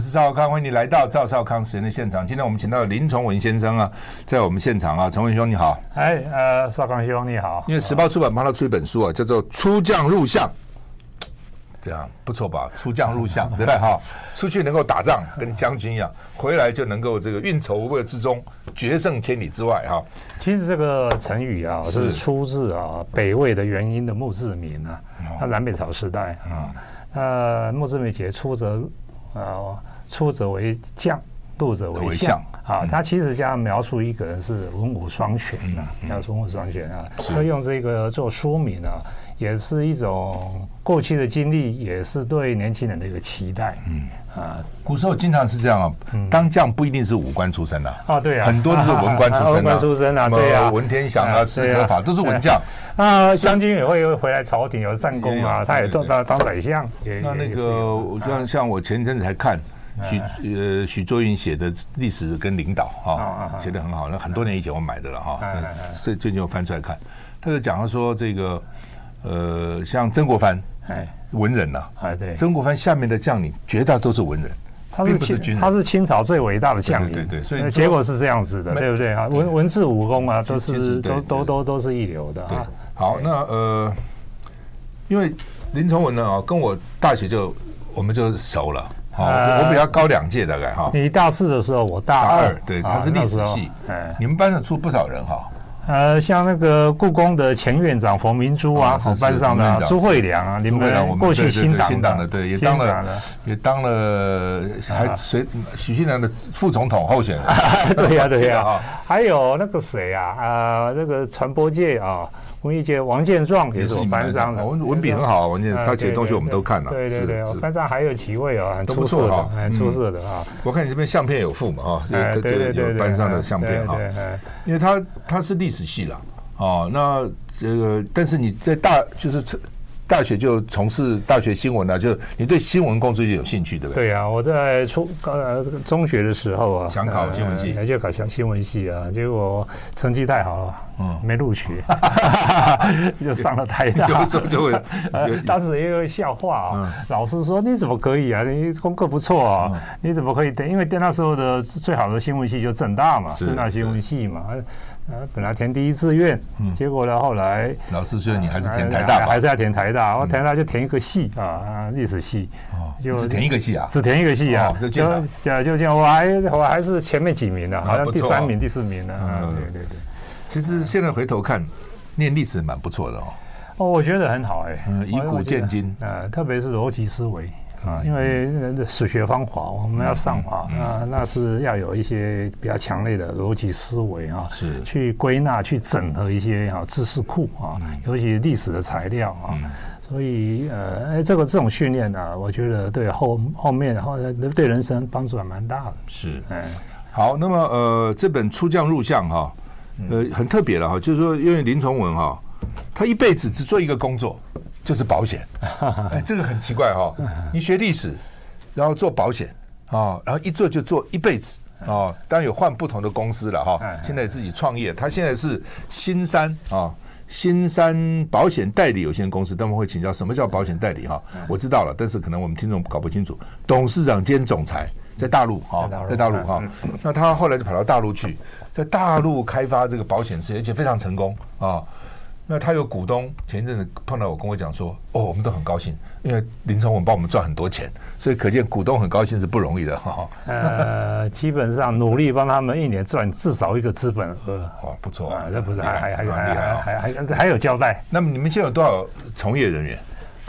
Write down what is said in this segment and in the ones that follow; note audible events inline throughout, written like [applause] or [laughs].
我是赵少康，欢迎你来到赵少康时间的现场。今天我们请到林崇文先生啊，在我们现场啊，崇文兄你好。哎，呃，少康兄你好。因为时报出版帮他出一本书啊，叫做《出将入相》。这样不错吧？出将入相，对？哈，出去能够打仗，跟将军一样；回来就能够这个运筹帷幄之中，决胜千里之外。哈，其实这个成语啊，是出自啊北魏的元英的墓志铭啊，他南北朝时代啊，呃，墓志铭写出则啊，出者为将，入者为相啊。他其实这样描述一个人是文武双全啊，要文武双全啊，所以用这个做说明啊。也是一种过去的经历，也是对年轻人的一个期待。嗯啊，古时候经常是这样啊，当将不一定是武官出身的啊，对啊，很多都是文官出身的，[laughs] 文官出身啊，对啊，文天祥啊，司科法都是文将。啊，将军也会回来朝廷有战功啊，他也做到当宰相。那那个像像我前一阵子才看许呃许倬云写的历史跟领导啊，写的很好。那很多年以前我买的了哈，最最近我翻出来看，他就讲了说这个。呃，像曾国藩，哎，文人呐，哎，对，曾国藩下面的将领绝大都是文人，他是清，他是清朝最伟大的将领，对对，所以结果是这样子的，对不对啊？文文治武功啊，都是都都都都是一流的。啊，好，那呃，因为林崇文呢啊，跟我大学就我们就熟了，好，我比他高两届大概哈。你大四的时候，我大二，对，他是历史系，哎，你们班上出不少人哈。呃，像那个故宫的前院长冯明珠啊，我班上的朱惠良啊，你们过去新党的，对，也当了，也当了，还谁许信良的副总统候选人，[laughs] 对呀对呀，[laughs] 还有那个谁啊，啊，那个传播界啊。文艺界王建壮也是我们班上的，文文笔很好啊，王建他写的东西我们都看了。对对对，班上还有几位啊，很出色的，很出色的啊。我看你这边相片有附嘛，哈，对对对，有班上的相片哈，因为他他是历史系了，哦，那这个但是你在大就是。大学就从事大学新闻了，就你对新闻工作就有兴趣，对不对？对啊，我在初呃中学的时候啊，想考新闻系，就考上新闻系啊，结果成绩太好了，嗯，没录取，[laughs] 就上了台大。有时候就会，[laughs] 当时也有笑话啊，老师说你怎么可以啊？你功课不错啊，你怎么可以？因为那时候的最好的新闻系就政大嘛，政大新闻系嘛。啊，本来填第一志愿，结果呢，后来老师说你还是填台大，还是要填台大。我台大就填一个系啊，历史系，就只填一个系啊，只填一个系啊，就就就这样，我还我还是前面几名的，好像第三名、第四名的。嗯，对对对。其实现在回头看，念历史蛮不错的哦。哦，我觉得很好哎，以古鉴今，呃，特别是逻辑思维。啊，因为史学方法我们要上啊，那那是要有一些比较强烈的逻辑思维啊，是。去归纳、去整合一些啊知识库啊，尤其历史的材料啊，所以呃，这个这种训练呢，我觉得对后后面后对人生帮助还蛮大的。是，哎，好，那么呃，这本出将入相哈，呃，很特别了哈，就是说，因为林崇文哈，他一辈子只做一个工作。就是保险，[laughs] 哎，这个很奇怪哈。你学历史，然后做保险啊，然后一做就做一辈子啊。当然有换不同的公司了哈。现在自己创业，他现在是新山啊，新山保险代理有限公司。他们会请教什么叫保险代理哈？我知道了，但是可能我们听众搞不清楚。董事长兼总裁在大陆哈，在大陆哈。那他后来就跑到大陆去，在大陆开发这个保险事业，而且非常成功啊。那他有股东，前一阵子碰到我，跟我讲说：“哦，我们都很高兴，因为林崇文帮我们赚很多钱，所以可见股东很高兴是不容易的。”哈，呃，基本上努力帮他们一年赚至少一个资本额。哦，不错啊，这不是还还还还还还还有交代。那么你们现在有多少从业人员？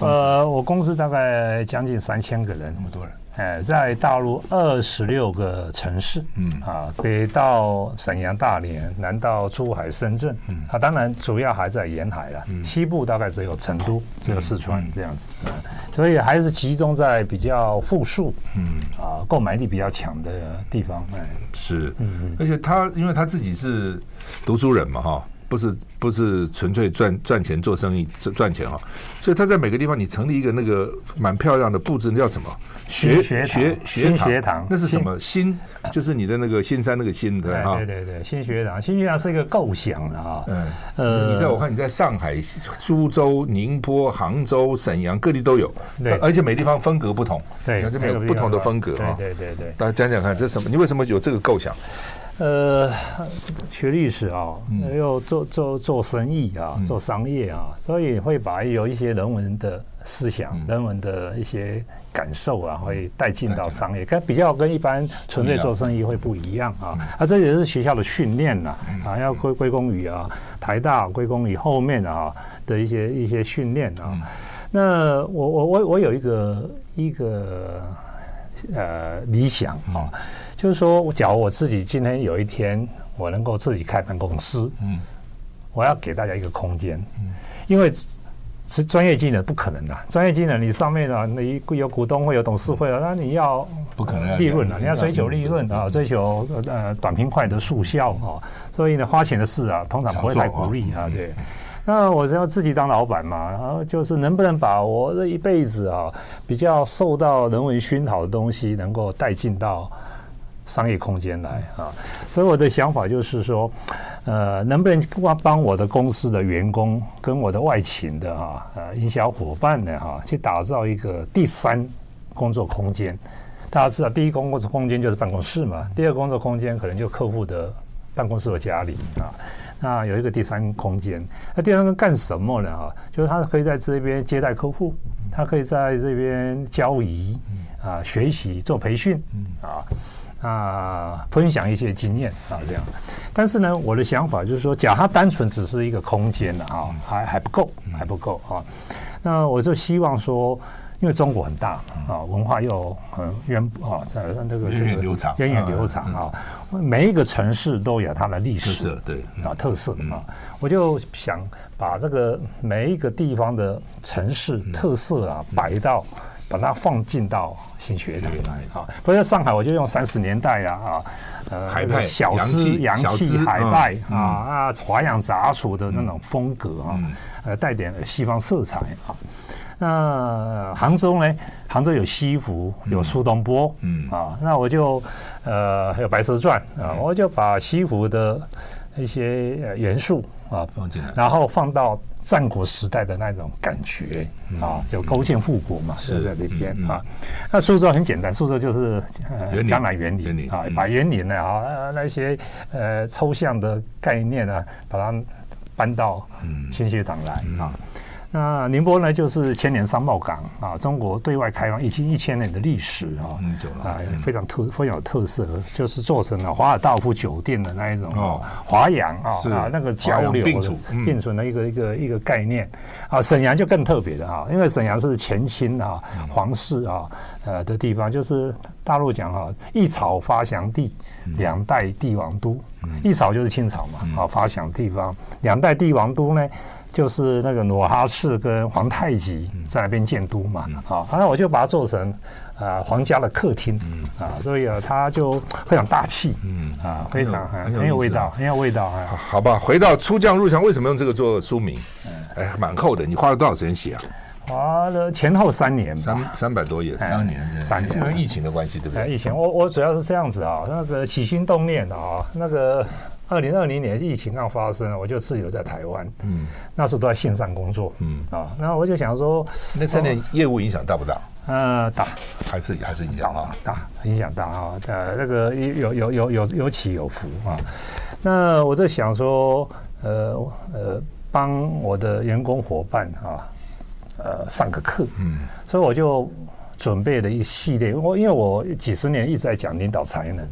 呃，我公司大概将近三千个人，那么多人。哎，在大陆二十六个城市，嗯。啊，北到沈阳、大连，南到珠海、深圳，嗯。啊，当然主要还在沿海了，嗯、西部大概只有成都、只有四川这样子，嗯，所以还是集中在比较富庶，嗯。啊，购买力比较强的地方，哎，是，嗯，而且他因为他自己是读书人嘛，哈。不是不是纯粹赚赚钱做生意赚赚钱啊，所以他在每个地方你成立一个那个蛮漂亮的布置，那叫什么学学学学堂？学堂那是什么新？就是你的那个新山那个新对对对对新学堂，新学堂是一个构想的啊。嗯呃，你在我看你在上海、苏州、宁波、杭州、沈阳各地都有，对，而且每地方风格不同，对，这边有不同的风格啊。对对对，大家讲讲看这是什么？你为什么有这个构想？呃，学历史啊，又做做做生意啊，做商业啊，所以会把有一些人文的思想、人文的一些感受啊，会带进到商业，跟比较跟一般纯粹做生意会不一样啊。啊，这也是学校的训练呐，啊，要归归功于啊台大，归功于后面啊的一些一些训练啊。那我我我我有一个一个呃理想啊。就是说，假如我自己今天有一天我能够自己开办公司，嗯，我要给大家一个空间，嗯，因为是专业技能不可能的，专业技能你上面啊，你有股东会有董事会啊，那你要不可能利润啊，你要追求利润啊，追求呃短平快的速效啊，所以呢，花钱的事啊，通常不会太鼓励啊，对。那我是要自己当老板嘛，然后就是能不能把我这一辈子啊比较受到人文熏陶的东西，能够带进到。商业空间来啊，所以我的想法就是说，呃，能不能帮我的公司的员工跟我的外勤的哈呃营销伙伴呢哈，去打造一个第三工作空间。大家知道，第一工作空间就是办公室嘛，第二工作空间可能就客户的办公室和家里啊。那有一个第三空间，那第三个干什么呢？啊，就是他可以在这边接待客户，他可以在这边交易啊，学习做培训啊。啊，分享一些经验啊，这样。但是呢，我的想法就是说，假如它单纯只是一个空间的啊，还还不够，还不够啊。那我就希望说，因为中国很大啊，文化又很源啊，在那个源远流长，源远流长啊。每一个城市都有它的历史特色，对啊，特色啊。我就想把这个每一个地方的城市特色啊摆到。把它放进到新学堂来啊！不是上海，我就用三十年代呀啊，呃，海派小资洋气海派啊啊，华洋杂处的那种风格啊，呃，带点西方色彩啊。那杭州呢？杭州有西湖，有苏东坡，嗯啊，那我就呃还有《白蛇传》啊，我就把西湖的一些元素啊放进来，然后放到。战国时代的那种感觉啊，有勾践复国嘛，是在那边啊。那苏州很简单，苏州就是呃江南园林啊，把园林呢啊那些呃抽象的概念呢，把它搬到新学堂来啊。那宁波呢，就是千年商贸港啊，中国对外开放已经一千年的历史啊，啊，非常特非常有特色，就是做成了华尔道夫酒店的那一种哦，华阳啊啊那个交流并存并存的一个一个一个概念啊，沈阳就更特别的啊，因为沈阳是前清啊皇室啊呃的地方，就是大陆讲哈一朝发祥地，两代帝王都，一朝就是清朝嘛啊发祥地方，两代帝王都呢。就是那个努尔哈赤跟皇太极在那边建都嘛，好，那我就把它做成啊皇家的客厅，啊，所以啊，它就非常大气，嗯啊，非常很有味道，很有味道啊。好吧，回到出将入相，为什么用这个做书名？哎，蛮厚的，你花了多少时间写啊？花了前后三年，三三百多页，三年，三年，因为疫情的关系，对不对？疫情，我我主要是这样子啊，那个起心动念啊，那个。二零二零年疫情刚发生，我就自由在台湾。嗯，那时候都在线上工作。嗯啊，那我就想说，那三年业务影响大不大？呃，大，还是还是影响啊？大，影响大啊。呃，那个有有有有有起有伏啊。那我在想说，呃呃，帮我的员工伙伴啊，呃，上个课。嗯，所以我就准备了一系列。我因为我几十年一直在讲领导才能。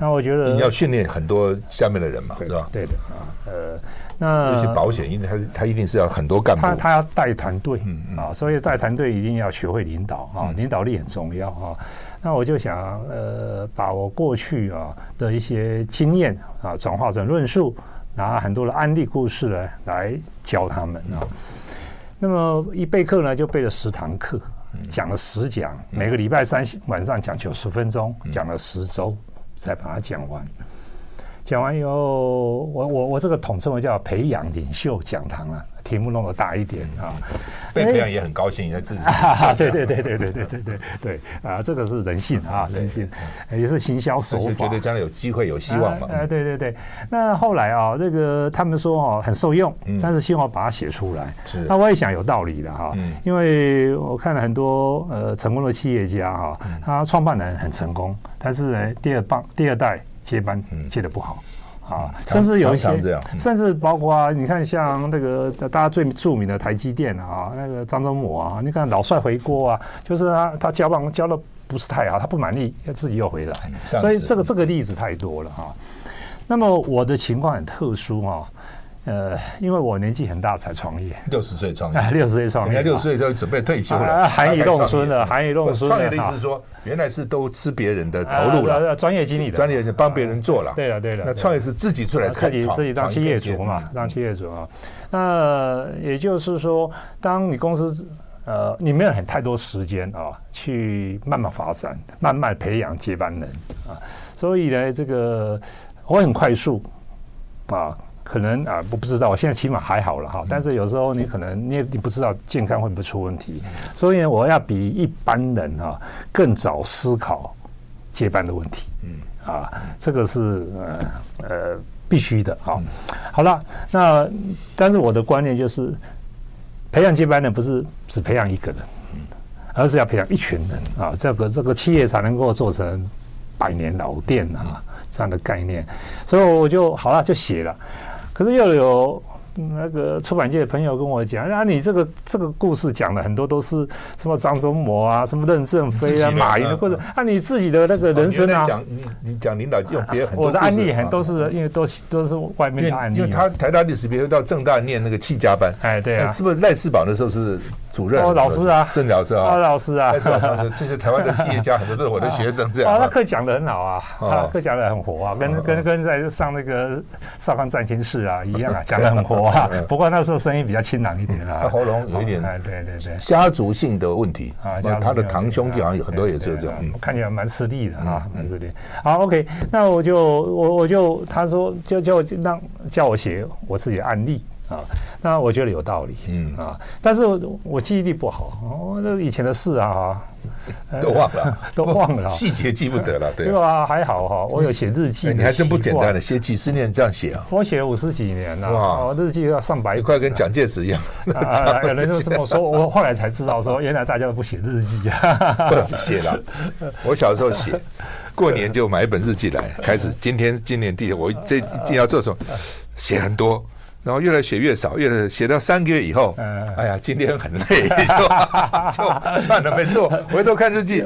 那我觉得你要训练很多下面的人嘛，是吧？对的啊，呃，那些保险，因为他他一定是要很多干部，他他要带团队，嗯嗯啊，所以带团队一定要学会领导啊，领导力很重要啊。那我就想，呃，把我过去啊的一些经验啊转化成论述，拿很多的案例故事呢来教他们啊。那么一备课呢，就备了十堂课，讲了十讲，每个礼拜三晚上讲九十分钟，讲了十周再把它讲完。讲完以后，我我我这个统称为叫培养领袖讲堂啊，题目弄得大一点啊。被培养也很高兴，也在支持。对对对对对对对对对啊，这个是人性啊，人性也是行销手法。觉得将来有机会有希望嘛？哎，对对对。那后来啊，这个他们说哦很受用，但是希望把它写出来。是。那我也想有道理的哈，因为我看了很多呃成功的企业家哈，他创办人很成功，但是呢第二棒第二代。接班接的不好啊，甚至有一些，甚至包括啊你看，像那个大家最著名的台积电啊，那个张忠谋啊，你看老帅回锅啊，就是他他交棒交的不是太好，他不满意，要自己又回来，所以这个这个例子太多了哈。那么我的情况很特殊啊。呃，因为我年纪很大才创业，六十岁创业，六十岁创业，六十岁就准备退休了，含飴弄孙了，含飴弄孙。创业的意思是说，原来是都吃别人的投入了，专业经理的，专业帮别人做了。对了对了，那创业是自己出来自己自己当企业主嘛，当企业主啊。那也就是说，当你公司呃，你没有很太多时间啊，去慢慢发展，慢慢培养接班人啊，所以呢，这个我很快速啊。可能啊，我不知道，我现在起码还好了哈。但是有时候你可能你也你不知道健康会不会出问题，所以呢，我要比一般人哈更早思考接班的问题。嗯啊，这个是呃呃必须的啊。好了，那但是我的观念就是，培养接班人不是只培养一个人，而是要培养一群人啊，这个这个企业才能够做成百年老店啊这样的概念。所以我就好了，就写了。可是又有那个出版界的朋友跟我讲，啊，你这个这个故事讲的很多都是什么张忠谋啊，什么任正非啊，马云的故事，啊，你自己的那个人生啊，讲你你讲领导用别人很多，我的案例很都是因为都都是外面的案例，因为他台大历史，比如到正大念那个企家班，哎，对啊，是不是赖世宝那时候是主任？哦，老师啊，盛老师啊，老师啊，这些台湾的企业家很多都是我的学生，这样。啊，[laughs] 他课讲的很好啊，他课讲的很活啊，跟跟跟在上那个少康战情室啊一样啊，讲的很活啊，[laughs] 不过那时候声音比较清朗一点啊，喉咙有一点，哎，对对对，家族性的问题啊，他的堂兄弟好像有很多也是这样，看起来蛮吃力的啊，蛮吃力。好，OK，那我就我我就他说就叫我让叫我写我自己的案例。啊，那我觉得有道理，嗯啊，但是我记忆力不好，哦，这以前的事啊，都忘了，都忘了，[laughs] 细节记不得了，对 [laughs] 吧？还好哈，我有写日记，你还真不简单的，写几十年这样写啊？我写了五十几年了，哇，日记要上百，你快跟蒋介石一样。有人就这么说，我后来才知道说，原来大家都不写日记啊，[laughs] 不写了。我小时候写，过年就买一本日记来，开始今天今年第我这要做什么，写很多。然后越来写越少，越来写到三个月以后，哎呀，今天很累，就 [laughs] 算了，没做，回头看日记，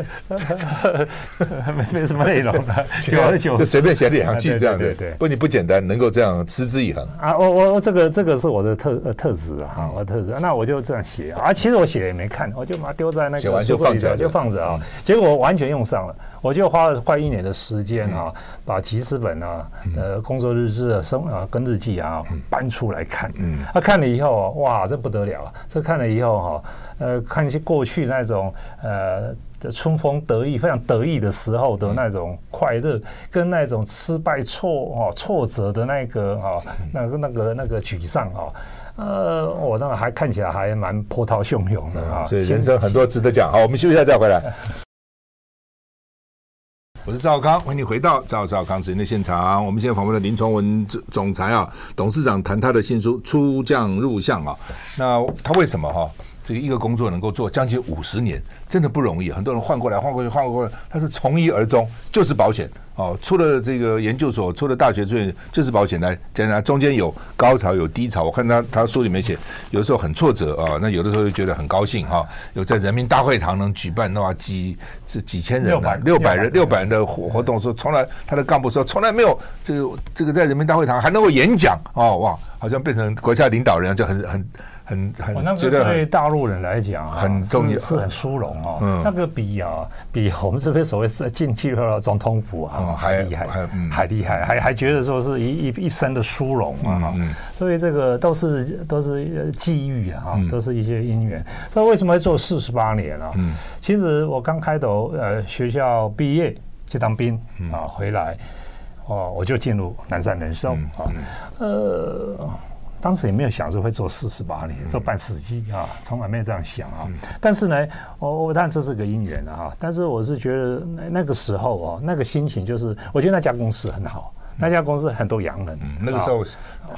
没没什么内容了，[laughs] 就就随便写两行记这样的。不，你不简单，能够这样持之以恒啊！我我这个这个是我的特特质啊，我的特质。那我就这样写啊，其实我写也没看，我就把它丢在那个写完就放着，就放着啊。结果我完全用上了，我就花了快一年的时间啊，把记事本啊、呃工作日志啊生啊跟日记啊搬出。来看，嗯，他看了以后，哇，这不得了！这看了以后哈，呃，看一些过去那种呃春风得意、非常得意的时候的那种快乐，跟那种失败挫哦挫折的那个哦，那个那个那个沮丧哦，呃，我那个还看起来还蛮波涛汹涌的啊。所以人生很多值得讲。好，我们休息一下再回来。我是赵少康，欢迎你回到赵赵康时间的现场。我们现在访问的林崇文总裁啊，董事长谈他的新书《出将入相》啊。那他为什么哈、这个一个工作能够做将近五十年？真的不容易，很多人换过来换过去换过来，他是从一而终，就是保险哦。出了这个研究所，出了大学，最就是保险来讲讲，中间有高潮有低潮。我看他他书里面写，有的时候很挫折啊，那有的时候又觉得很高兴哈。有在人民大会堂能举办的话，几是几千人的六百人六百人的活活动，说从来他的干部说从来没有这个这个在人民大会堂还能够演讲哦哇，好像变成国家领导人就很很。很很觉得对大陆人来讲很重要，是很殊荣哦。那个比啊，比我们这边所谓是进去了总统府啊，还厉害，还厉害，还还觉得说是一一一生的殊荣啊。所以这个都是都是际遇啊，都是一些因缘。所以为什么要做四十八年啊？其实我刚开头呃学校毕业去当兵啊，回来哦我就进入南山人寿啊，呃。当时也没有想说会做四十八年，做半世纪啊，从来没有这样想啊。但是呢，我我当然这是个因缘啊。但是我是觉得那那个时候哦，那个心情就是，我觉得那家公司很好。那家公司很多洋人，那个时候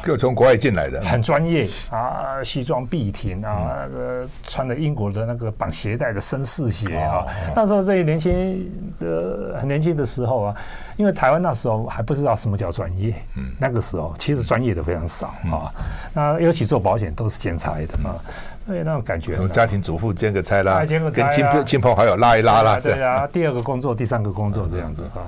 各从国外进来的，很专业啊，西装笔挺啊，那个穿的英国的那个绑鞋带的绅士鞋啊。那时候这些年轻的很年轻的时候啊，因为台湾那时候还不知道什么叫专业，那个时候其实专业的非常少啊。那尤其做保险都是兼差的嘛，所以那种感觉，从家庭主妇兼个差啦，跟亲亲朋好友拉一拉啦，对啊，第二个工作，第三个工作这样子啊。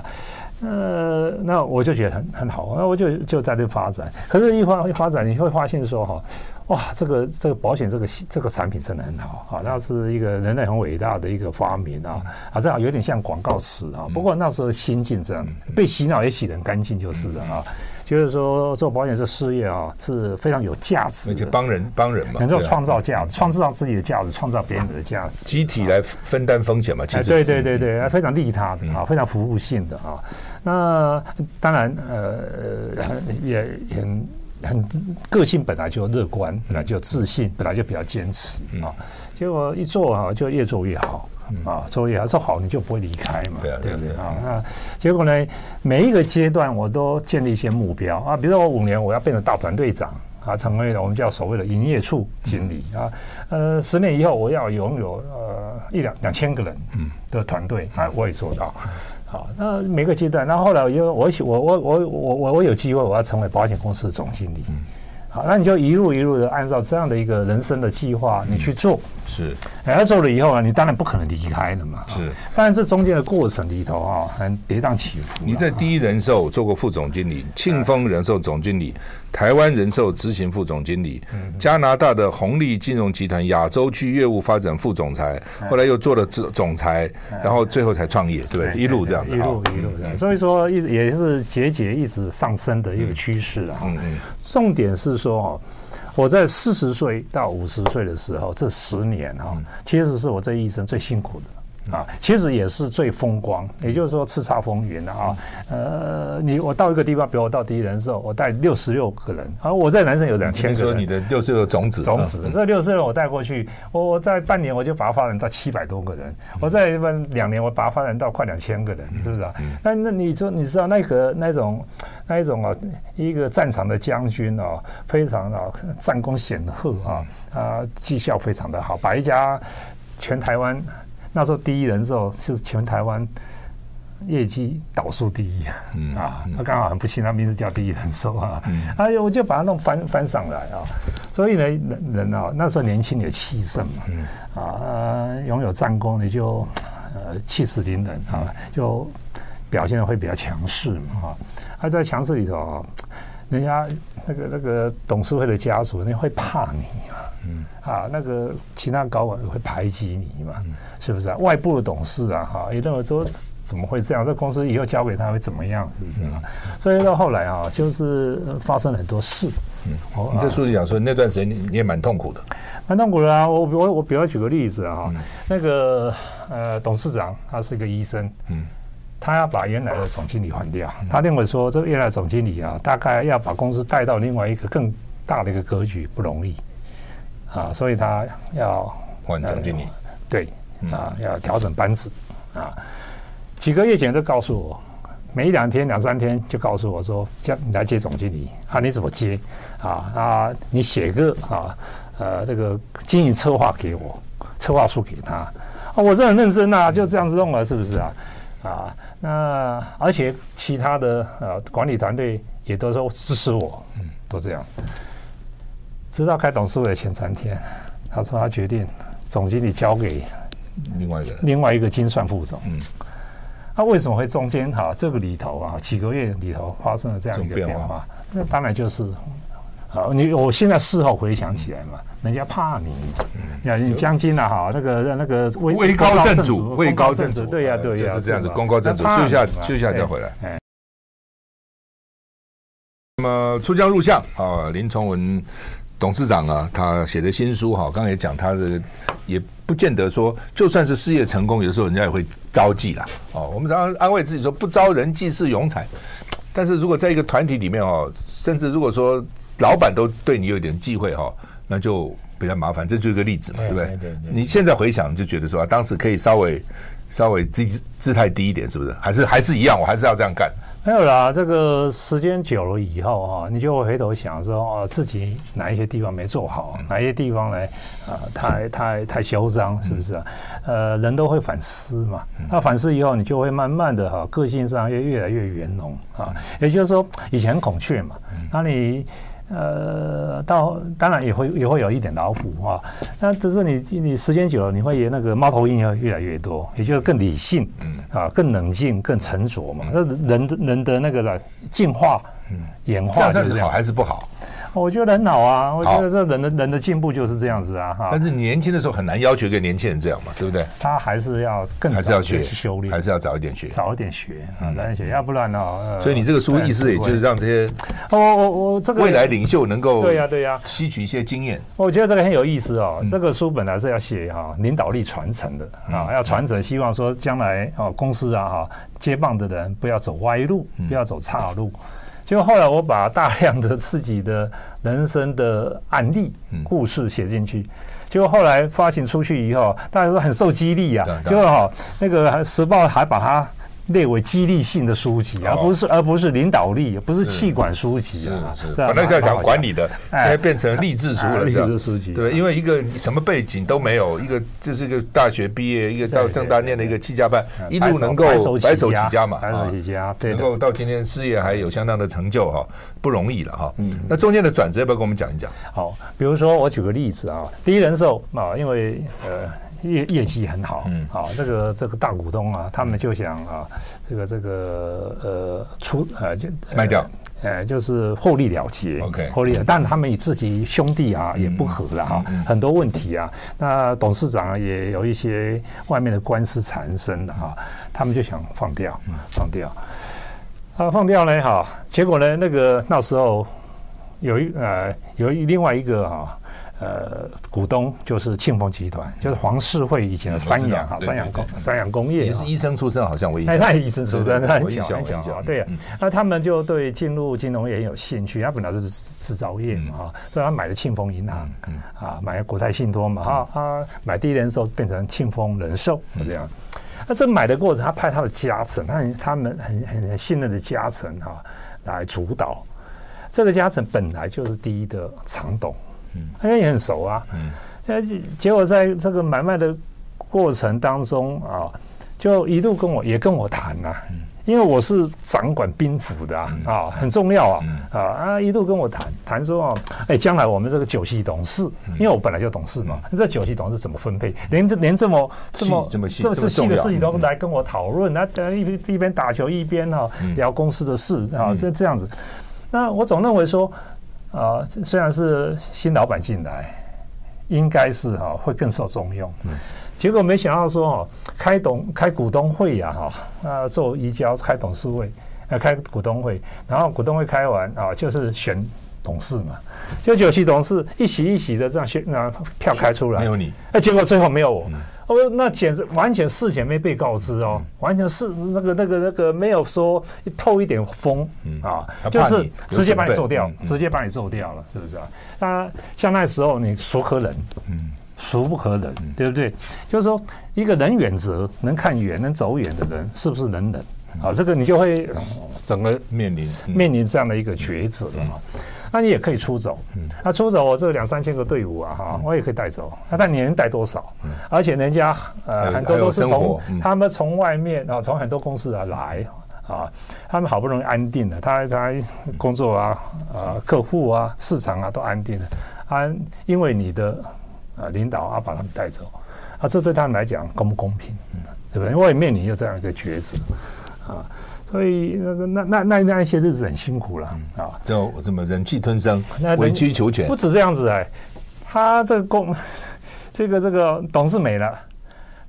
呃，那我就觉得很很好，那我就就在这发展。可是，一发一发展，你会发现说哈，哇，这个这个保险这个这个产品真的很好啊，那是一个人类很伟大的一个发明啊啊，这样有点像广告词啊。不过那时候心境这样子，被洗脑也洗得很干净就是了啊。就是说做保险这事业啊是非常有价值，而且帮人帮人嘛，能够创造价值，创造自己的价值，创造别人的价值，集体来分担风险嘛。其实对对对对，非常利他的啊，非常服务性的啊。那当然，呃，也很很个性本来就乐观，本来就自信，本来就比较坚持啊。结果一做啊，就越做越好啊，做越好，做好你就不会离开嘛，对不对啊？那结果呢，每一个阶段我都建立一些目标啊，比如说我五年我要变成大团队长啊，成为了我们叫所谓的营业处经理啊，呃，十年以后我要拥有呃一两两千个人的团队啊，我也做到。好，那每个阶段，那后，后来因为我我我我我我我有机会，我要成为保险公司的总经理。好，那你就一路一路的按照这样的一个人生的计划，你去做。是，哎，做了以后呢，你当然不可能离开了嘛。是，当然这中间的过程里头啊，很跌宕起伏。你在第一人寿做过副总经理，庆丰人寿总经理。台湾人寿执行副总经理，加拿大的红利金融集团亚洲区业务发展副总裁，后来又做了总总裁，然后最后才创业，对不对？一路这样子，一路一路这样。所以说，一直也是节节一直上升的一个趋势啊。重点是说哈，我在四十岁到五十岁的时候，这十年哈，其实是我这一生最辛苦的。啊，其实也是最风光，也就是说叱咤风云的啊。呃，你我到一个地方，比如我到第一人寿，我带六十六个人，啊我在南山有两千个人。说你的六十六个种子，种子，这六十六我带过去，我我在半年我就把它发展到七百多个人，我在两年我把它发展到快两千个人，是不是啊？那那你说你知道那个那种那一种啊，一个战场的将军啊，非常啊战功显赫啊啊，绩效非常的好，把一家全台湾。那时候第一人寿是全台湾业绩倒数第一。啊，嗯、啊，他刚好很不幸，他名字叫第一人寿啊，哎、呦，我就把它弄翻翻上来啊，所以呢，人人啊，那时候年轻有气盛嘛，嗯、啊，拥有战功，你就呃气势凌人啊，就表现的会比较强势嘛，啊，他在强势里头啊，人家那个那个董事会的家属，人家会怕你嘛。嗯啊，那个其他高管会排挤你嘛？是不是啊？外部的董事啊，哈，也认为说怎么会这样？这公司以后交给他会怎么样？是不是啊？所以到后来啊，就是发生了很多事。嗯，你在书里讲说那段时间你你也蛮痛苦的，蛮痛苦的啊。我我我比方举个例子啊，那个呃董事长他是一个医生，嗯，他要把原来的总经理换掉，他认为说这个原来总经理啊，大概要把公司带到另外一个更大的一个格局不容易。啊，所以他要换总经理，对，啊，要调整班子，啊，几个月前就告诉我，没两天两三天就告诉我说，叫你来接总经理，啊，你怎么接？啊啊，你写个啊，呃，这个经营策划给我，策划书给他啊。我是很认真啊，就这样子弄了，是不是啊？啊，那而且其他的呃管理团队也都说支持我，嗯，都这样。直到开董事会的前三天，他说他决定总经理交给另外一个。另外一个精算副总，嗯。他为什么会中间？哈这个里头啊几个月里头发生了这样一个变化？那当然就是，好你我现在事后回想起来嘛，人家怕你，呀你将军啊哈那个那个位位高震主，位高震主，对呀对呀，就是这样子，功高震主，休一下休一下再回来。那么出将入相啊，林崇文董事长啊，他写的新书哈，刚刚也讲他的也。不见得说，就算是事业成功，有时候人家也会招忌啦。哦，我们常常安慰自己说，不招人忌是庸才。但是如果在一个团体里面哦，甚至如果说老板都对你有点忌讳哈，那就比较麻烦。这就是一个例子嘛，对不对？你现在回想就觉得说，当时可以稍微稍微姿姿态低一点，是不是？还是还是一样，我还是要这样干。没有啦，这个时间久了以后啊，你就会回头想说哦，自己哪一些地方没做好，哪一些地方来？啊，太太太嚣张，是不是啊？呃，人都会反思嘛。那反思以后，你就会慢慢的哈，个性上越越来越圆融啊。也就是说，以前很孔雀嘛，那你。呃，到当然也会也会有一点老虎啊，那只是你你时间久了，你会那个猫头鹰要越来越多，也就是更理性，啊，更冷静，更沉着嘛。那人人的那个的进化，演化这样。是好还是不好？我觉得很好啊，我觉得这人的人的进步就是这样子啊。哈但是你年轻的时候很难要求一个年轻人这样嘛，对不对？他还是要更还是要学修炼，还是要早一点学，早一点学啊，早一点学，要不然呢？所以你这个书意思也就是让这些我我我这个未来领袖能够对呀对呀吸取一些经验。我觉得这个很有意思哦。这个书本来是要写哈领导力传承的啊，要传承，希望说将来哦公司啊哈接棒的人不要走歪路，不要走岔路。就后来我把大量的自己的人生的案例故事写进去，结果后来发行出去以后，大家都很受激励啊，结果哈那个时报还把它。列为激励性的书籍，而不是而不是领导力，不是气管书籍啊。本来是要讲管理的，现在变成励志书了，励志书籍。对，因为一个什么背景都没有，一个就是一个大学毕业，一个到正大念的一个企家班，一路能够白手起家嘛，白手起家，对，能够到今天事业还有相当的成就哈，不容易了哈。嗯，那中间的转折要不要跟我们讲一讲？好，比如说我举个例子啊，第一人寿啊，因为呃。业业绩很好，嗯，好，这个这个大股东啊，他们就想啊，这个这个呃出呃就卖掉，呃就是获利了结，OK，获利了，但他们与自己兄弟啊也不和了哈，很多问题啊，那董事长也有一些外面的官司缠身的哈，他们就想放掉，放掉，啊放掉呢哈，结果呢那个那时候有一呃有一另外一个哈。呃，股东就是庆丰集团，就是黄世惠以前的三洋哈，三洋工三洋工业也是医生出身，好像我印象。哎，他也医生出身，他很巧很巧。对啊，那他们就对进入金融业很有兴趣。他本来是制造业嘛哈，所以他买了庆丰银行，啊，买了国泰信托嘛哈，他买第一人寿变成庆丰人寿这样。那这买的过程，他派他的家臣，他他们很很信任的家臣哈来主导。这个家臣本来就是第一的常董。嗯，他也很熟啊。嗯，那结果在这个买卖的过程当中啊，就一度跟我也跟我谈呐，因为我是掌管兵符的啊，啊，很重要啊，啊啊，一度跟我谈谈说啊，哎，将来我们这个酒系董事，因为我本来就董事嘛，这酒系董事怎么分配，连这连这么这么这么细这么细的事情都来跟我讨论，那一边一边打球一边哈聊公司的事啊，这这样子，那我总认为说。啊，虽然是新老板进来，应该是哈会更受重用，嗯，结果没想到说哦开董开股东会呀哈啊做移交开董事会，呃开股东会，然后股东会开完啊就是选董事嘛，就九席董事一席一席的这样选，那票开出来，没有你，哎结果最后没有我。嗯哦，那简直完全事前没被告知哦，完全是那个那个那个没有说透一点风啊，就是直接把你做掉，直接把你做掉了，是不是啊？那像那时候你孰可忍？嗯，孰不可忍？对不对？就是说一个人远则能看远、能走远的人，是不是能忍？啊，这个你就会整个面临面临这样的一个抉择了嘛。那你也可以出走，那出走我这两三千个队伍啊哈，我也可以带走，那但你能带多少？而且人家呃很多都是从他们从外面啊从很多公司啊来啊，他们好不容易安定了，他他工作啊啊客户啊市场啊都安定了，安因为你的呃领导啊把他们带走，啊这对他们来讲公不公平？对不对？因为面临有这样一个抉择啊。所以那个那那那那一些日子很辛苦了啊！就这么忍气吞声，委曲求全，不止这样子哎，他这个公，[laughs] 这个这个董事没了。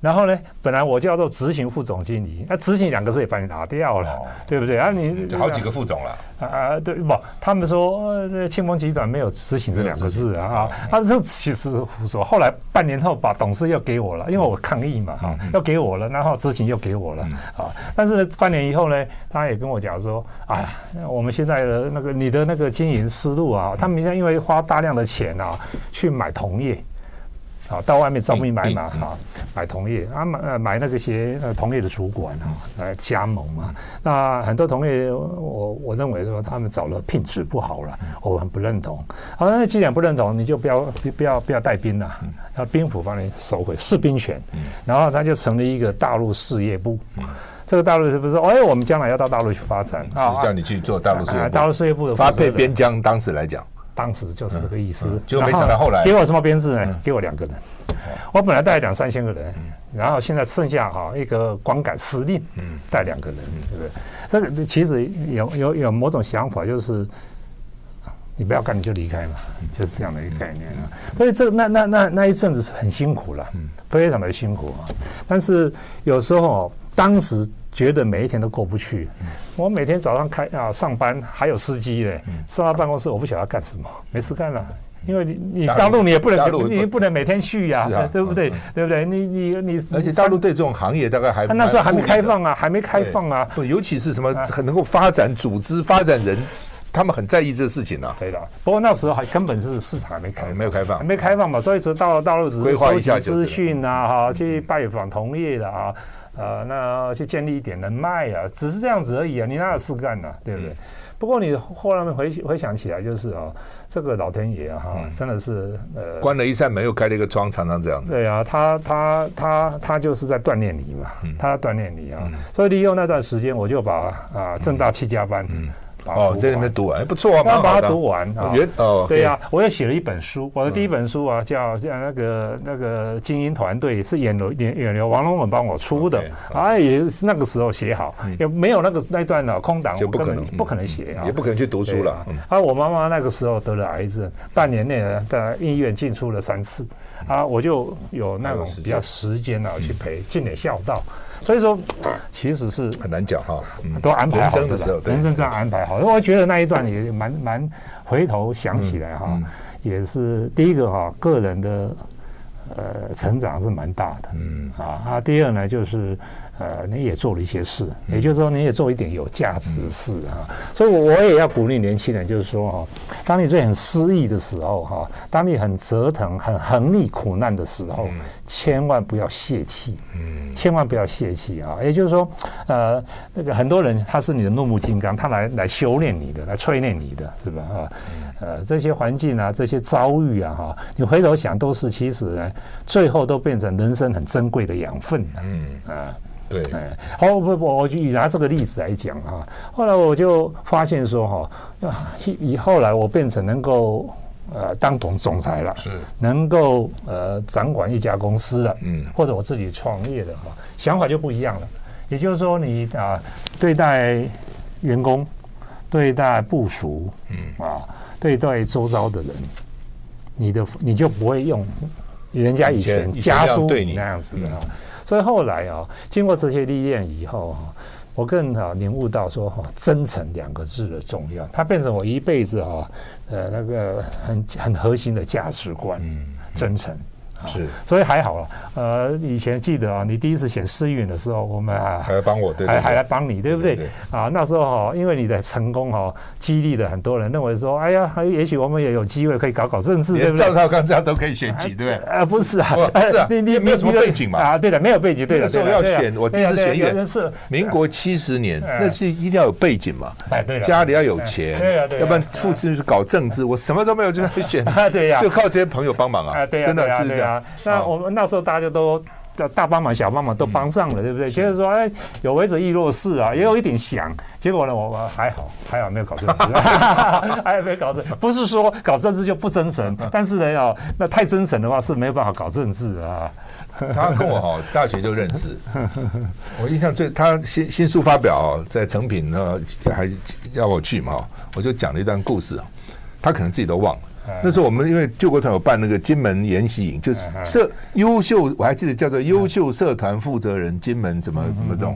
然后呢，本来我叫做执行副总经理，那执行两个字也把你拿掉了，哦、对不对？啊，你就好几个副总了啊？对不？他们说庆丰集团没有执行这两个字啊啊！他这其实胡说。后来半年后把董事又给我了，因为我抗议嘛哈，又给我了，然后执行又给我了啊。但是半年以后呢，他也跟我讲说，哎呀，我们现在的那个你的那个经营思路啊，他们现在因为花大量的钱啊去买同业。啊，到外面招兵买马哈，买同业啊，买呃买那个些呃同业的主管啊来加盟嘛。那很多同业，我我认为说他们找了品质不好了，我很不认同。好，那既然不认同，你就不要不要不要带兵了，要兵府帮你收回士兵权。然后他就成立一个大陆事业部。这个大陆是不是说，哎，我们将来要到大陆去发展啊？是叫你去做大陆事业部。大陆事业部的发配边疆，当时来讲。当时就是这个意思，就没想到后来给我什么编制呢？给我两个人，我本来带两三千个人，然后现在剩下哈一个光杆司令，带两个人，对不对？这个其实有有有某种想法，就是你不要干你就离开嘛，就是这样的一个概念啊。所以这那那那那一阵子是很辛苦了，非常的辛苦啊。但是有时候当时。觉得每一天都过不去。我每天早上开啊上班，还有司机嘞。上到办公室，我不晓得要干什么，没事干了。因为你你大陆你也不能，你不能每天去呀，对不对？对不对？你你你，而且大陆对这种行业大概还那时候还没开放啊，还没开放啊。不，尤其是什么很能够发展组织、发展人，他们很在意这个事情啊。对的。不过那时候还根本是市场还没开，没有开放，还没开放嘛，所以只到了大陆只是收集资讯啊，哈，去拜访同业的啊。呃，那去建立一点人脉啊，只是这样子而已啊，你哪有事干呢？对不对？嗯、不过你后来回回想起来，就是啊，这个老天爷啊，哈，真的是呃，关了一扇门又开了一个窗，常常这样子。对啊，他他他他就是在锻炼你嘛，他锻炼你啊，嗯、所以利用那段时间，我就把啊正大七家班。哦，在那边读完，不错啊，刚把它读完啊。哦，对呀，我也写了一本书，我的第一本书啊，叫叫那个那个精英团队，是演流远流王龙文帮我出的，啊，也是那个时候写好，也没有那个那段的空档，就不可能不可能写啊，也不可能去读书了。啊，我妈妈那个时候得了癌症，半年内呢在医院进出了三次，啊，我就有那种比较时间啊去陪，尽点孝道。所以说，其实是很难讲哈，都安排好的，人生这样安排好。我觉得那一段也蛮蛮，回头想起来哈，也是第一个哈，个人的呃成长是蛮大的，嗯。啊啊，第二呢就是。呃，你也做了一些事，也就是说，你也做一点有价值的事啊。所以，我我也要鼓励年轻人，就是说哈，当你最很失意的时候哈，当你很折腾、很横历苦难的时候，千万不要泄气，嗯，千万不要泄气啊。也就是说，呃，那个很多人他是你的怒目金刚，他来来修炼你的，来淬炼你的，是吧？啊，呃，这些环境啊，这些遭遇啊，哈，你回头想，都是其实呢，最后都变成人生很珍贵的养分，嗯啊。对，哎，好，不不，我就以拿这个例子来讲啊。后来我就发现说哈，啊，以后来我变成能够呃当总总裁了，是能够呃掌管一家公司了，嗯，或者我自己创业的哈，想法就不一样了。也就是说，你啊对待员工，对待部署，嗯啊，对待周遭的人，你的你就不会用人家以前家书对你那样子的。所以后来啊，经过这些历练以后啊，我更啊领悟到说哈，真诚两个字的重要，它变成我一辈子啊，呃那个很很核心的价值观，真诚是，所以还好了。呃，以前记得啊，你第一次选市议员的时候，我们还还来帮我，对，还还来帮你，对不对？啊，那时候哈，因为你的成功哈，激励了很多人，认为说，哎呀，也许我们也有机会可以搞搞政治，对不对？赵少康这样都可以选举，对不对？啊，不是啊，是啊，你你没有什么背景嘛？啊，对的，没有背景，对的。那时候要选，我第一次选议员是民国七十年，那是一定要有背景嘛？哎，对，家里要有钱，对啊，对，要不然父亲是搞政治，我什么都没有就去选，对呀，就靠这些朋友帮忙啊，对，真的就是这样。那我们那时候大家都。大帮忙、小帮忙都帮上了，对不对？觉得说，哎，有为者亦若是啊，也有一点想。结果呢，我我还好，还好没有搞政治，[laughs] [laughs] 还有没有搞政治。不是说搞政治就不真诚，[laughs] 但是呢，要那太真诚的话是没有办法搞政治啊。他跟我哈大学就认识，我印象最他新新书发表在成品呢，还要我去嘛，我就讲了一段故事，他可能自己都忘了。那时候我们因为救国团有办那个金门研习营，就是社优秀，我还记得叫做优秀社团负责人金门什么什么这种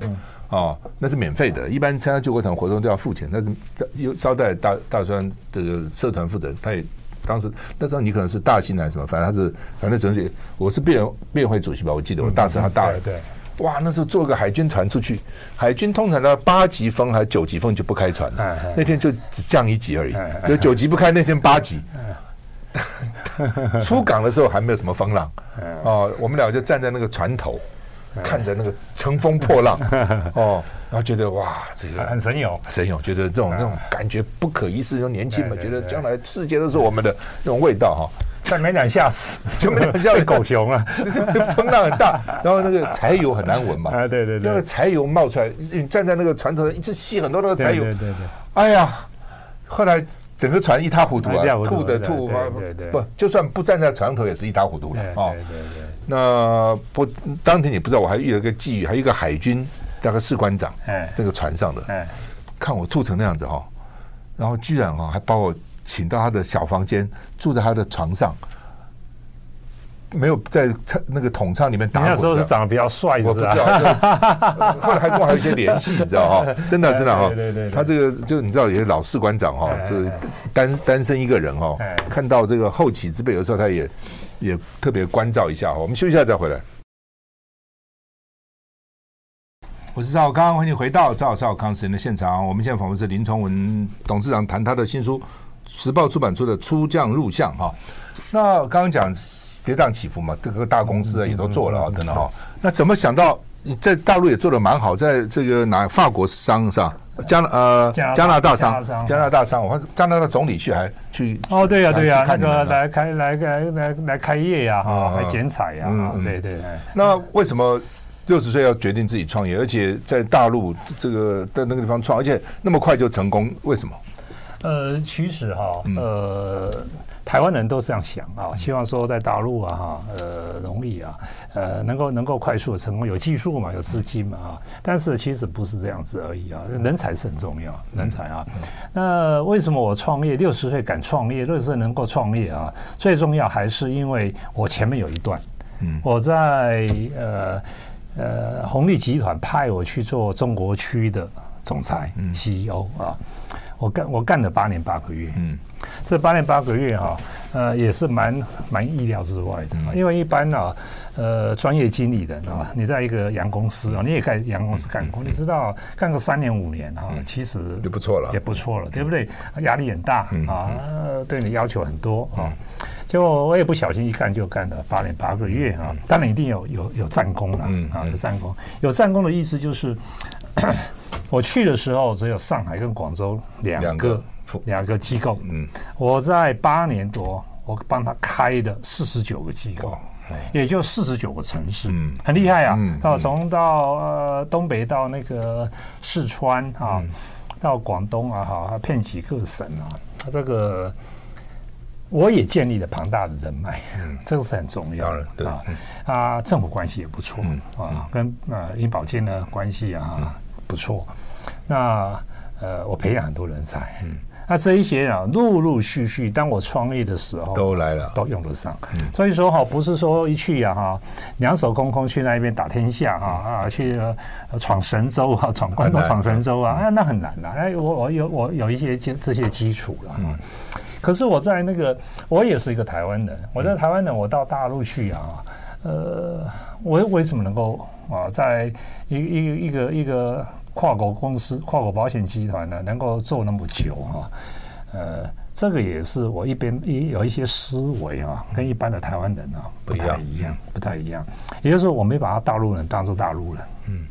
哦，那是免费的，一般参加救国团活动都要付钱。但是招招待大大专这个社团负责人，他也当时那时候你可能是大新还是什么，反正他是反正总体我是辩辩会主席吧，我记得我大师他大了。对。哇，那时候坐个海军船出去，海军通常到八级风还是九级风就不开船了，那天就只降一级而已，就九级不开，那天八级。[laughs] 出港的时候还没有什么风浪，哦，我们俩就站在那个船头，看着那个乘风破浪，[laughs] 哦，然后觉得哇，这个很神勇，神勇，觉得这种那种感觉不可一世，又年轻嘛，觉得将来世界都是我们的那种味道哈。但没两下死，[laughs] 就没两下被狗熊啊，[laughs] 风浪很大，然后那个柴油很难闻嘛，[laughs] 啊对对对，那个柴油冒出来，你站在那个船头上一直吸很多那个柴油，对对对，哎呀，后来。整个船一塌糊涂啊，吐的吐，不，就算不站在船头也是一塌糊涂了。啊。对对。对。那不，当天你不知道，我还遇了个际遇，还有一个海军大概士官长，哎，那个船上的，哎，看我吐成那样子哈，然后居然哈还把我请到他的小房间，住在他的床上。没有在那个统舱里面打过。那时候是长得比较帅，我不知道。[laughs] 后来还跟我还有一些联系，你知道哈？真的真的哈。[laughs] 对对对。他这个就你知道，有些老士官长哈，就是单单身一个人哈，看到这个后起之辈，有时候他也也特别关照一下哈。我们休息一下再回来。我是赵少康，欢迎回到赵少康时间的现场。我们现在访问是林崇文董事长，谈他的新书《时报出版出的出将入相》哈。那刚刚讲。跌宕起伏嘛，这个大公司啊也都做了啊，等等哈。那怎么想到你在大陆也做的蛮好，在这个哪法国商是吧？加呃加拿大商，加拿大商，我看加拿大总理去还去哦，对呀对呀，那个来开来来来来开业呀，哈，来剪彩呀，对对。那为什么六十岁要决定自己创业，而且在大陆这个在那个地方创，而且那么快就成功？为什么？呃，其实哈，呃。台湾人都是这样想啊，希望说在大陆啊哈，呃，容易啊，呃，能够能够快速的成功，有技术嘛，有资金嘛啊，但是其实不是这样子而已啊，人才是很重要，人才啊。那为什么我创业六十岁敢创业，六十岁能够创业啊？最重要还是因为我前面有一段，嗯，我在呃呃红利集团派我去做中国区的总裁 CEO 啊。我干我干了八年八个月，嗯，这八年八个月哈，呃，也是蛮蛮意料之外的，因为一般呢，呃，专业经理人啊，你在一个洋公司啊，你也在洋公司干过，你知道干个三年五年啊，其实也不错了，也不错了，对不对？压力很大啊，对你要求很多啊，结果我也不小心一干就干了八年八个月啊，当然一定有有有战功了，啊，有战功，有战功的意思就是。[coughs] 我去的时候只有上海跟广州两个两个机构。嗯，我在八年多，我帮他开的四十九个机构，也就四十九个城市，嗯，很厉害啊。到从到呃东北到那个四川啊，到广东啊哈，遍及各省啊。这个我也建立了庞大的人脉，这个是很重要的。对啊，啊，政府关系也不错啊，跟呃银保监的关系啊。不错，那呃，我培养很多人才，嗯，那这一些啊，陆陆续续，当我创业的时候，都来了，都用得上。嗯，所以说哈，不是说一去呀哈，两手空空去那边打天下哈啊，去闯神州啊，闯关东闯神州啊，啊，那很难呐。哎，我我有我有一些这这些基础了，嗯。可是我在那个，我也是一个台湾人，我在台湾人，我到大陆去啊，呃，我为什么能够啊，在一一一个一个跨国公司、跨国保险集团呢，能够做那么久啊？呃，这个也是我一边一有一些思维啊，跟一般的台湾人啊不太一样，不太一样。也就是说，我没把他大陆人当做大陆人，嗯，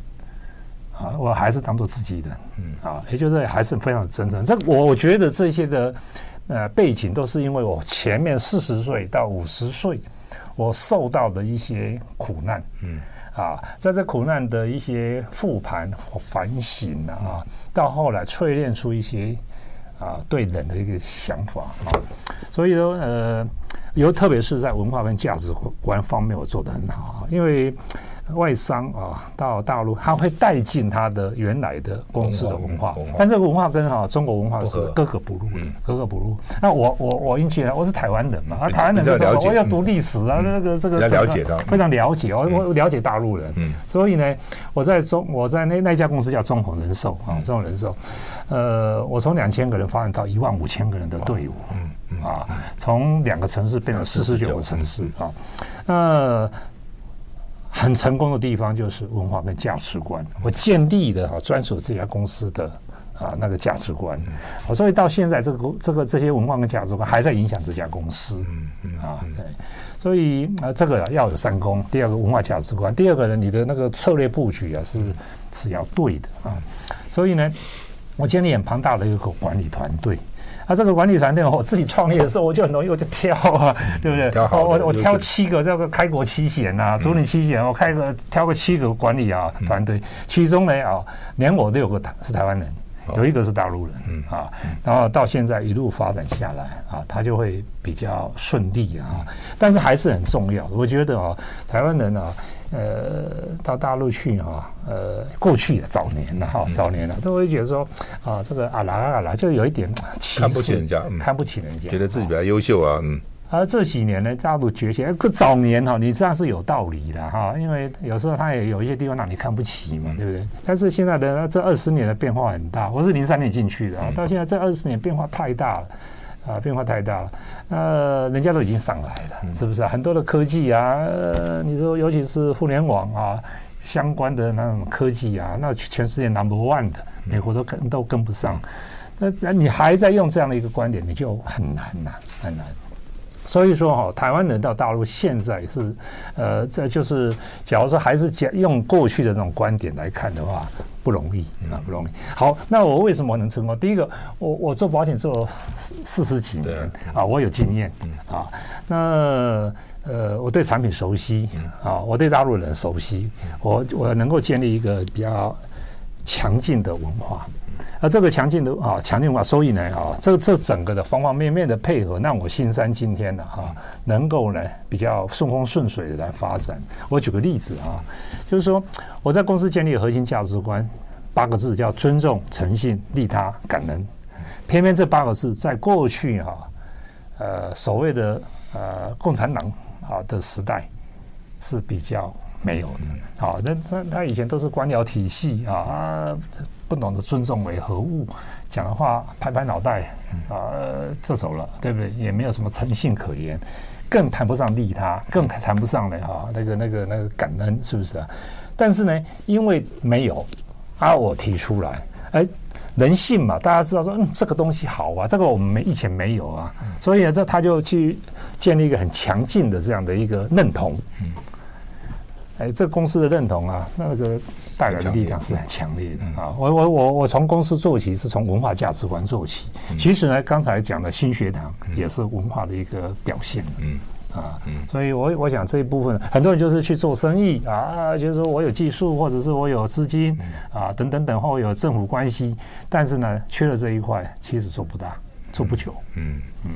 啊，我还是当做自己人，嗯，啊，也就是还是非常真诚。这我我觉得这些的呃背景都是因为我前面四十岁到五十岁，我受到的一些苦难，嗯，啊，在这苦难的一些复盘反省啊，到后来淬炼出一些。啊，对人的一个想法啊，所以说呃，尤特别是在文化跟价值观方面，我做得很好，因为。外商啊，到大陆他会带进他的原来的公司的文化，但这个文化跟哈中国文化是格格不入的，格格不入。那我我我运气呢，我是台湾人嘛，啊，台湾人的时候我要读历史啊，那个这个了解到非常了解，我我了解大陆人，所以呢，我在中我在那那家公司叫中宏人寿啊，中宏人寿，呃，我从两千个人发展到一万五千个人的队伍，啊，从两个城市变成四十九个城市啊，那。很成功的地方就是文化跟价值观，我建立的哈专属这家公司的啊那个价值观，我所以到现在这个这个这些文化跟价值观还在影响这家公司，啊，对，所以啊这个要有三公，第二个文化价值观，第二个呢你的那个策略布局啊是是要对的啊，所以呢我建立很庞大的一个管理团队。啊，这个管理团队，我自己创业的时候，我就很容易，我就挑啊，对不对？我我我挑七个这个开国七贤啊，主理七贤，我开个挑个七个管理啊团队，其中呢啊，连我都有个台是台湾人，有一个是大陆人啊，然后到现在一路发展下来啊，他就会比较顺利啊，但是还是很重要，我觉得啊，台湾人啊。呃，到大陆去哈，呃，过去的早年了哈，早年了都会觉得说啊，这个啊啦啊啦，就有一点 [tsk] 看不起人家，看不起人家，觉得自己比较优秀啊，嗯。而这几年呢，大陆崛起，可早年哈，你这样是有道理的哈，因为有时候他也有一些地方让你看不起嘛，对不对？但是现在的这二十年的变化很大，我是零三年进去的，到现在这二十年变化太大了。啊，变化太大了，那人家都已经上来了，是不是啊？很多的科技啊，呃，你说尤其是互联网啊，相关的那种科技啊，那全世界 number one 的，美国都跟都跟不上，那那你还在用这样的一个观点，你就很难呐，很难。所以说哈，台湾人到大陆现在是，呃，这就是假如说还是讲用过去的这种观点来看的话，不容易啊，不容易。好，那我为什么能成功？第一个，我我做保险做四四十几年啊，我有经验啊。那呃，我对产品熟悉啊，我对大陆人熟悉，我我能够建立一个比较强劲的文化。那这个强劲的啊，强劲化，收益呢啊，这这整个的方方面面的配合，让我新三今天的哈，能够呢比较顺风顺水的来发展。我举个例子啊，就是说我在公司建立核心价值观八个字，叫尊重、诚信、利他、感恩。偏偏这八个字在过去哈，呃，所谓的呃共产党啊的时代是比较没有的。好，那他他以前都是官僚体系啊啊。不懂得尊重为何物，讲的话拍拍脑袋啊，这走了，对不对？也没有什么诚信可言，更谈不上利他，更谈不上了哈，那个那个那个感恩，是不是啊？但是呢，因为没有啊，我提出来，哎，人性嘛，大家知道说，嗯，这个东西好啊，这个我们没以前没有啊，所以呢，这他就去建立一个很强劲的这样的一个认同。哎，这个公司的认同啊，那个带来的力量是很强烈的啊！我我我我从公司做起，是从文化价值观做起。其实呢，刚才讲的新学堂也是文化的一个表现。嗯啊，所以我我想这一部分，很多人就是去做生意啊，就是说我有技术，或者是我有资金啊，等等等，或有政府关系，但是呢，缺了这一块，其实做不大，做不久。嗯嗯，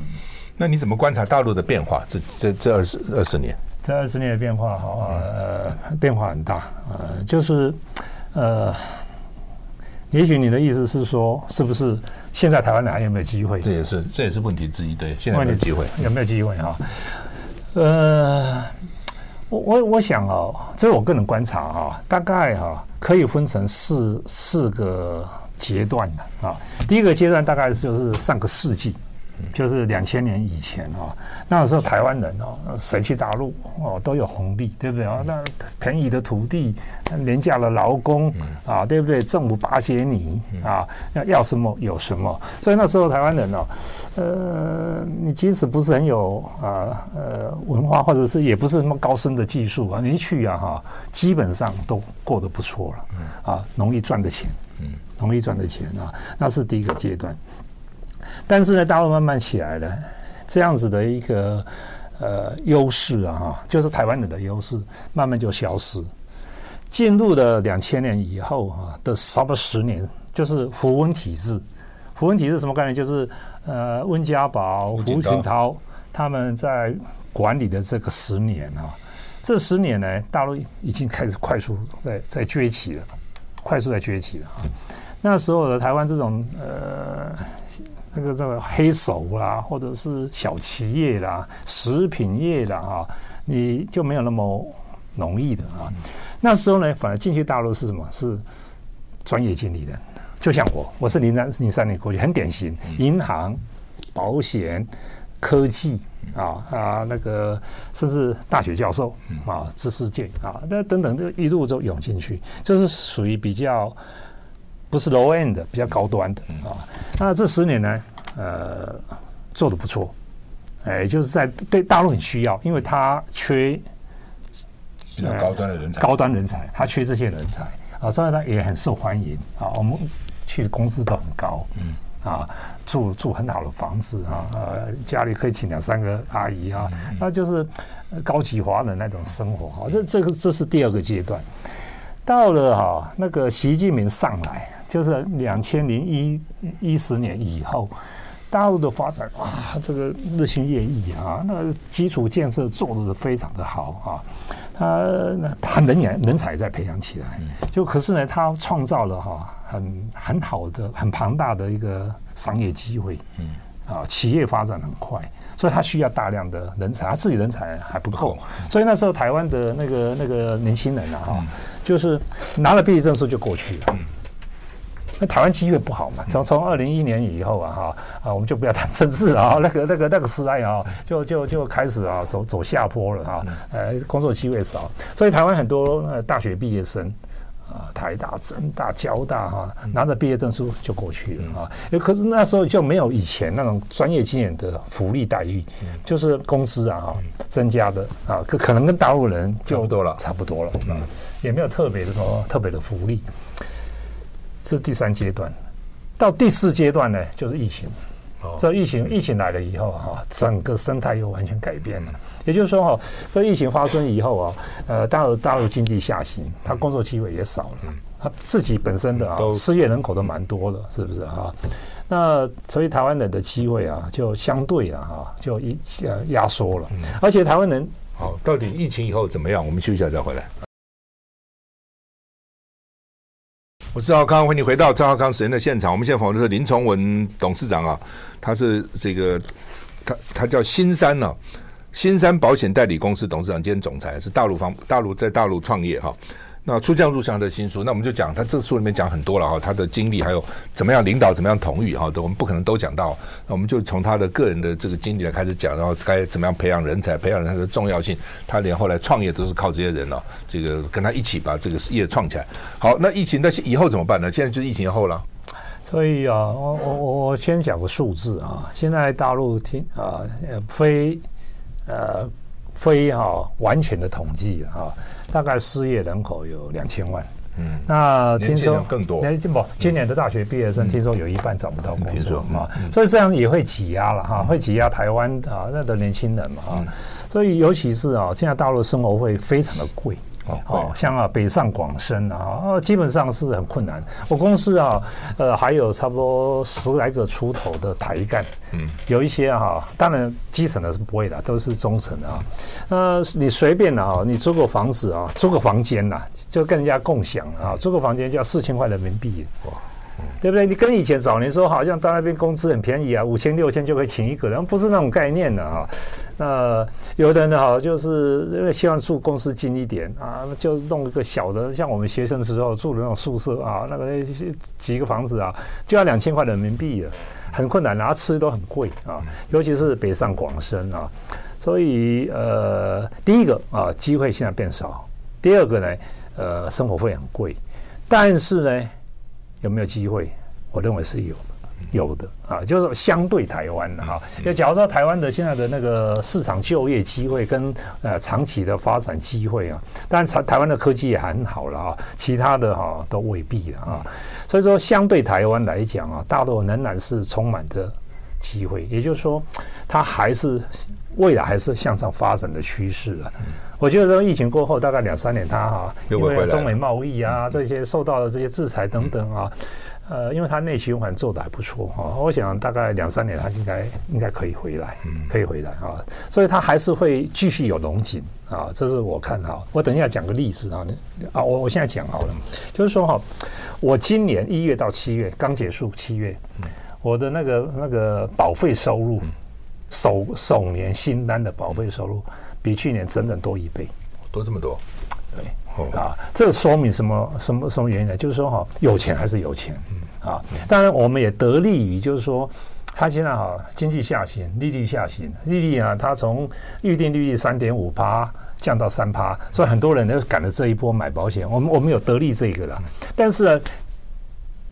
那你怎么观察大陆的变化？这这这二十二十年？这二十年的变化，哈，呃，变化很大，呃，就是，呃，也许你的意思是说，是不是现在台湾人还有没有机会？这也是，这也是问题之一。对，现在没有机会，有没有机会哈？呃，我我我想哦，这是我个人观察哈，大概哈可以分成四四个阶段的啊。第一个阶段大概就是上个世纪，就是两千年以前啊，那时候台湾人哦，谁去大陆哦都有红利，对不对啊？那便宜的土地、廉价的劳工啊，对不对？政府巴结你啊，要要什么有什么。所以那时候台湾人哦，呃，你即使不是很有啊呃文化，或者是也不是什么高深的技术啊，你一去啊哈，基本上都过得不错了啊，容易赚的钱，容易赚的钱啊，那是第一个阶段。但是呢，大陆慢慢起来了，这样子的一个呃优势啊，哈，就是台湾人的优势，慢慢就消失。进入了两千年以后啊的差不多十年，就是胡温体制。胡温体制什么概念？就是呃温家宝、胡锦涛他们在管理的这个十年啊，这十年呢，大陆已经开始快速在在崛起了，快速在崛起了啊。那时候的台湾这种呃。那个这个黑手啦，或者是小企业啦、食品业啦，啊，你就没有那么容易的啊。那时候呢，反而进去大陆是什么？是专业经理人，就像我，我是零三零三年过去，很典型，银行、保险、科技啊啊，那个甚至大学教授啊，知识界啊，那等等，这一路就涌进去，就是属于比较。不是 low end 的，比较高端的啊。那这十年呢，呃，做的不错，哎，就是在对大陆很需要，因为他缺比较高端的人才，高端人才，他缺这些人才啊，所以他也很受欢迎啊。我们去的工资都很高，嗯啊，住住很好的房子啊，呃，家里可以请两三个阿姨啊，那就是高级华人那种生活啊。这这个这是第二个阶段。到了哈，那个习近平上来，就是两千零一一十年以后，大陆的发展哇，这个日新月异啊，那个基础建设做得非常的好啊，他那他人员人才在培养起来，就可是呢，他创造了哈很很好的很庞大的一个商业机会，嗯。啊，企业发展很快。所以他需要大量的人才，他自己人才还不够，所以那时候台湾的那个那个年轻人啊，哈，就是拿了毕业证书就过去了。那台湾机会不好嘛，从从二零一一年以后啊，哈啊，我们就不要谈政治啊，那个那个那个时代啊，就就就开始啊走走下坡了哈，呃，工作机会少，所以台湾很多呃大学毕业生。啊，台大、政大、交大哈，拿着毕业证书就过去了啊。可是那时候就没有以前那种专业经验的福利待遇，就是工资啊哈增加的啊，可可能跟大陆人就差不多了，差不多了，嗯，也没有特别的说特别的福利。这是第三阶段，到第四阶段呢，就是疫情。这疫情疫情来了以后哈，整个生态又完全改变了。也就是说哈，这疫情发生以后啊，呃，大陆大陆经济下行，他工作机会也少了，他自己本身的啊失业人口都蛮多的，是不是哈？那所以台湾人的机会啊，就相对啊哈，就一呃压缩了。而且台湾人好，到底疫情以后怎么样？我们休息一下再回来。我是赵康，欢迎你回到赵浩康时间的现场。我们现在访问的是林崇文董事长啊，他是这个他他叫新山呢、啊，新山保险代理公司董事长兼总裁，是大陆方大陆在大陆创业哈。那出将入相的新书，那我们就讲他这书里面讲很多了哈，他的经历还有怎么样领导，怎么样统御哈，都我们不可能都讲到。那我们就从他的个人的这个经历来开始讲，然后该怎么样培养人才，培养人才的重要性。他连后来创业都是靠这些人了，这个跟他一起把这个事业创起来。好，那疫情那以后怎么办呢？现在就是疫情后了。所以啊，我我我先讲个数字啊，现在大陆听啊，呃非呃非哈完全的统计哈。大概失业人口有两千万，嗯，那听说更多，不，今年的大学毕业生听说有一半找不到工作嘛，所以这样也会挤压了哈，会挤压台湾啊那的年轻人嘛哈，所以尤其是啊，现在大陆生活会非常的贵。哦，像啊，北上广深啊，啊，基本上是很困难。我公司啊，呃，还有差不多十来个出头的台干，嗯，有一些哈，当然基层的是不会的，都是中层的啊。呃，你随便的哈，你租个房子啊，租个房间呐，就跟人家共享啊，租个房间就要四千块人民币。哇，对不对？你跟以前早年说，好像到那边工资很便宜啊，五千六千就可以请一个人，不是那种概念的啊。那有的人哈，就是因为希望住公司近一点啊，就弄一个小的，像我们学生时候住的那种宿舍啊，那个几个房子啊，就要两千块人民币了，很困难，然后吃都很贵啊，尤其是北上广深啊。所以呃，第一个啊，机会现在变少；第二个呢，呃，生活费很贵，但是呢。有没有机会？我认为是有的，有的啊，就是相对台湾的哈。就假如说台湾的现在的那个市场就业机会跟呃长期的发展机会啊，当然台台湾的科技也很好了啊，其他的哈都未必了啊。所以说，相对台湾来讲啊，大陆仍然是充满着机会，也就是说，它还是未来还是向上发展的趋势啊。我觉得说疫情过后大概两三年，它哈，因为中美贸易啊这些受到的这些制裁等等啊，呃，因为它内循环做的还不错哈，我想大概两三年它应该应该可以回来，可以回来啊，所以它还是会继续有龙井啊，这是我看哈。我等一下讲个例子啊，啊，我我现在讲好了，就是说哈，我今年一月到七月刚结束七月，我的那个那个保费收入首首年新单的保费收入。比去年整整多一倍，多这么多，对，哦、啊，这说明什么什么什么原因呢？就是说哈，有钱还是有钱，嗯、啊，当然我们也得利于就是说，它现在哈经济下行，利率下行，利率啊，它从预定利率三点五趴降到三趴，所以很多人都赶着这一波买保险，我们我们有得利这个了，但是呢。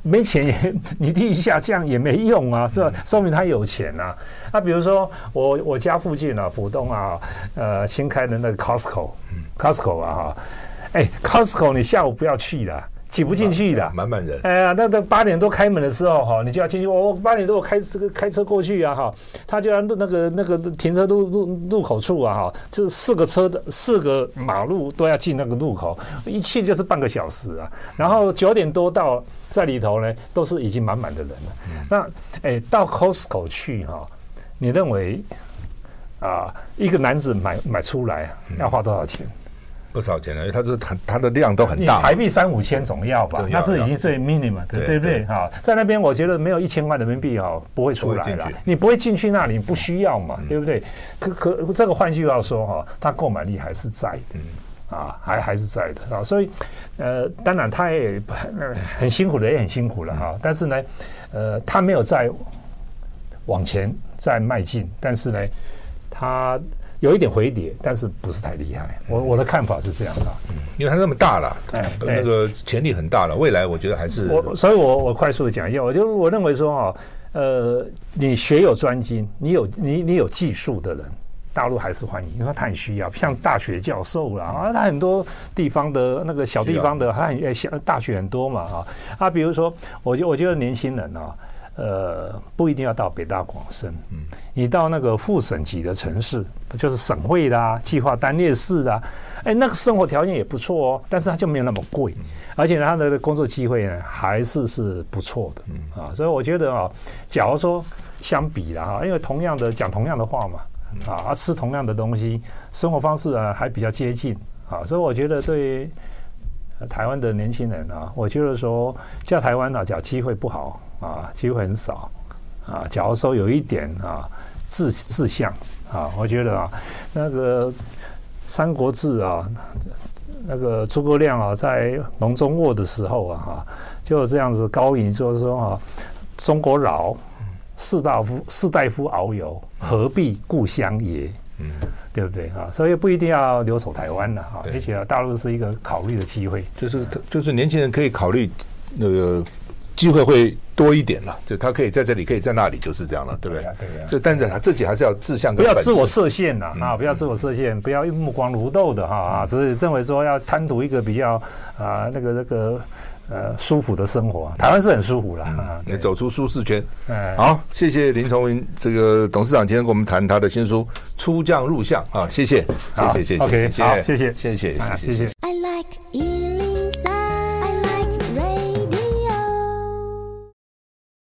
没钱也，你利率下降也没用啊，是吧？说明他有钱呐。那比如说我我家附近啊，浦东啊，呃，新开的那个 Costco，Costco 啊哈，哎，Costco 你下午不要去了。挤不进去的，满满人。哎呀，那那八点多开门的时候哈，你就要进去。我八点多我开这个开车过去啊哈，他就要那个那个停车路路路口处啊哈，这四个车的四个马路都要进那个路口，一去就是半个小时啊。然后九点多到在里头呢，都是已经满满的人了。那哎，到 Costco 去哈，你认为啊，一个男子买买出来要花多少钱？不少钱了，因为它是它它的量都很大，台币三五千总要吧？那是已经最 minimum，的对不对？哈，在那边我觉得没有一千块人民币哈不会出来了，你不会进去那里，不需要嘛，对不对？可可这个换句话说哈，它购买力还是在的，啊，还还是在的啊，所以呃，当然他也很辛苦的，也很辛苦了哈，但是呢，呃，他没有在往前再迈进，但是呢，他。有一点回跌，但是不是太厉害。我我的看法是这样的，嗯，因为它那么大了，哎，那个潜力很大了，未来我觉得还是我，所以我我快速的讲一下，我就我认为说啊，呃，你学有专精，你有你你有技术的人，大陆还是欢迎，因为他很需要，像大学教授啦啊，他很多地方的那个小地方的，他很小大学很多嘛啊。啊，比如说，我觉我觉得年轻人啊。呃，不一定要到北大广深，嗯，你到那个副省级的城市，就是省会啦、计划单列市啊，哎，那个生活条件也不错哦，但是它就没有那么贵，而且它的工作机会呢还是是不错的，嗯。啊，所以我觉得啊，假如说相比了哈，因为同样的讲同样的话嘛，啊，吃同样的东西，生活方式啊还比较接近啊，所以我觉得对台湾的年轻人啊，我觉得说叫台湾啊，叫机会不好。啊，机会很少啊。假如说有一点啊，志志向啊，我觉得啊，那个《三国志》啊，那个诸葛亮啊，在隆中卧的时候啊，哈，就这样子高吟，就是说啊，中国老，士大夫士大夫遨游，何必故乡也？嗯，对不对啊？所以不一定要留守台湾的哈，而且大陆是一个考虑的机会，就是就是年轻人可以考虑那个。机会会多一点了，就他可以在这里，可以在那里，就是这样了，对不对？对呀。就但是他自己还是要志向，不要自我设限呐啊！不要自我设限，不要目光如豆的哈啊！只是认为说要贪图一个比较啊那个那个呃舒服的生活，台湾是很舒服了啊！你走出舒适圈。哎，好，谢谢林崇文这个董事长今天跟我们谈他的新书《出将入相》啊，谢谢，谢谢，谢谢，谢谢，谢谢，谢谢，谢谢。